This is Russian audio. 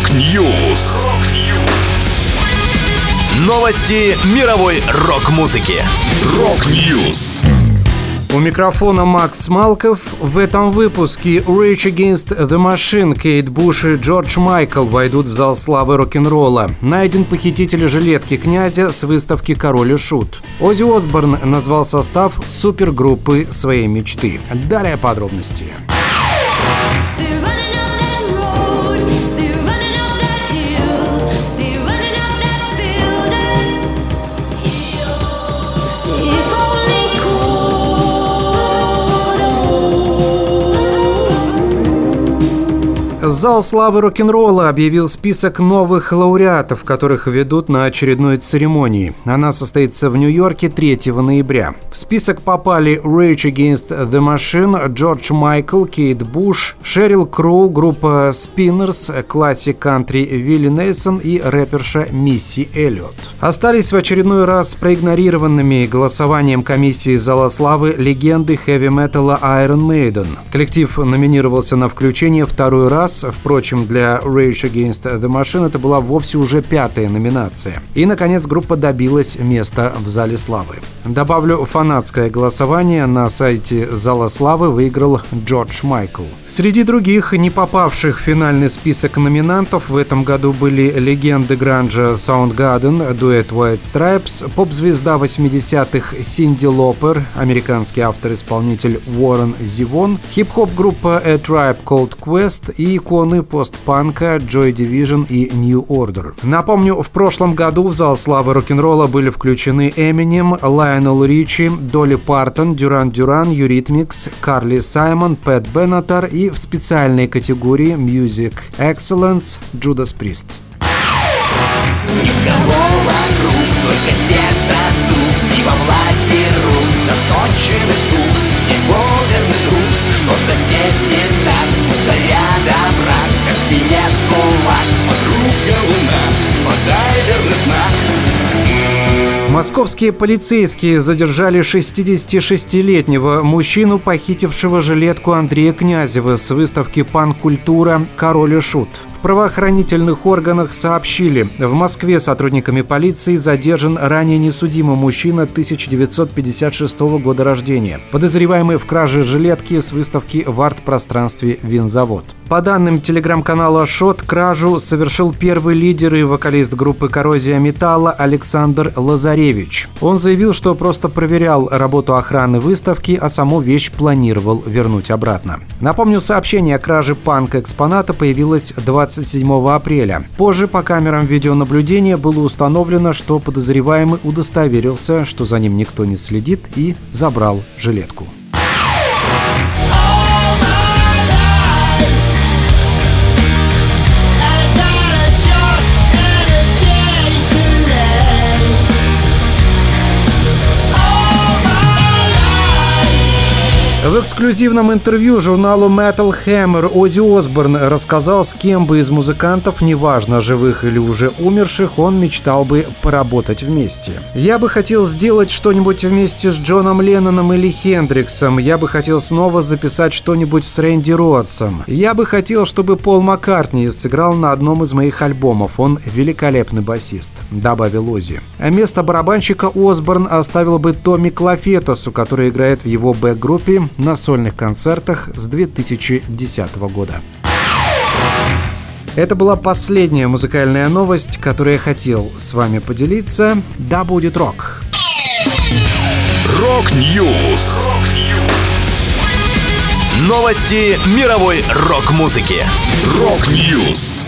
Rock News. Новости мировой рок-музыки. Rock News. У микрофона Макс Малков. В этом выпуске Rage Against the Machine, Кейт Буш и Джордж Майкл войдут в зал славы рок-н-ролла. Найден похититель жилетки князя с выставки «Король и Шут». Оззи Осборн назвал состав супергруппы своей мечты. Далее подробности. They're Зал славы рок-н-ролла объявил список новых лауреатов, которых ведут на очередной церемонии. Она состоится в Нью-Йорке 3 ноября. В список попали Rage Against the Machine, Джордж Майкл, Кейт Буш, Шерил Кроу, группа Spinners, классик кантри Вилли Нельсон и рэперша Мисси Эллиот. Остались в очередной раз проигнорированными голосованием комиссии Зала славы легенды хэви-металла Iron Maiden. Коллектив номинировался на включение второй раз, впрочем, для Rage Against the Machine это была вовсе уже пятая номинация. И, наконец, группа добилась места в Зале славы. Добавлю фанатское голосование на сайте Зала славы выиграл Джордж Майкл. Среди других, не попавших в финальный список номинантов в этом году были легенды гранжа Soundgarden, дуэт White Stripes, поп-звезда 80-х Синди Лопер, американский автор-исполнитель Уоррен Зивон, хип-хоп группа A Tribe Called Quest и иконы постпанка Joy Division и New Order. Напомню, в прошлом году в зал славы рок-н-ролла были включены Эминем, Лайонел Ричи, Долли Партон, Duran Duran, Eurythmics, Карли Саймон, Пэт Беннатор и в специальной категории Musical Excellence Judas Priest. Никого вокруг, только сердце стук И во власти рук луна, подай верный Московские полицейские задержали 66-летнего мужчину, похитившего жилетку Андрея Князева с выставки «Пан-культура. Король и Шут». В правоохранительных органах сообщили, в Москве сотрудниками полиции задержан ранее несудимый мужчина 1956 года рождения, подозреваемый в краже жилетки с выставки в арт-пространстве «Винзавод». По данным телеграм-канала «Шот», кражу совершил первый лидер и вокалист группы «Коррозия металла» Александр Лазаревич. Он заявил, что просто проверял работу охраны выставки, а саму вещь планировал вернуть обратно. Напомню, сообщение о краже панк-экспоната появилось 27 апреля. Позже по камерам видеонаблюдения было установлено, что подозреваемый удостоверился, что за ним никто не следит и забрал жилетку. В эксклюзивном интервью журналу Metal Hammer Оззи Осборн рассказал, с кем бы из музыкантов, неважно, живых или уже умерших, он мечтал бы поработать вместе. «Я бы хотел сделать что-нибудь вместе с Джоном Ленноном или Хендриксом. Я бы хотел снова записать что-нибудь с Рэнди Ротсом. Я бы хотел, чтобы Пол Маккартни сыграл на одном из моих альбомов. Он великолепный басист», — добавил Оззи. Место барабанщика Осборн оставил бы Томми Клафетосу, который играет в его бэк-группе на сольных концертах с 2010 года. Это была последняя музыкальная новость, которую я хотел с вами поделиться. Да будет рок! Рок-Ньюс. Новости мировой рок-музыки. Рок-Ньюс.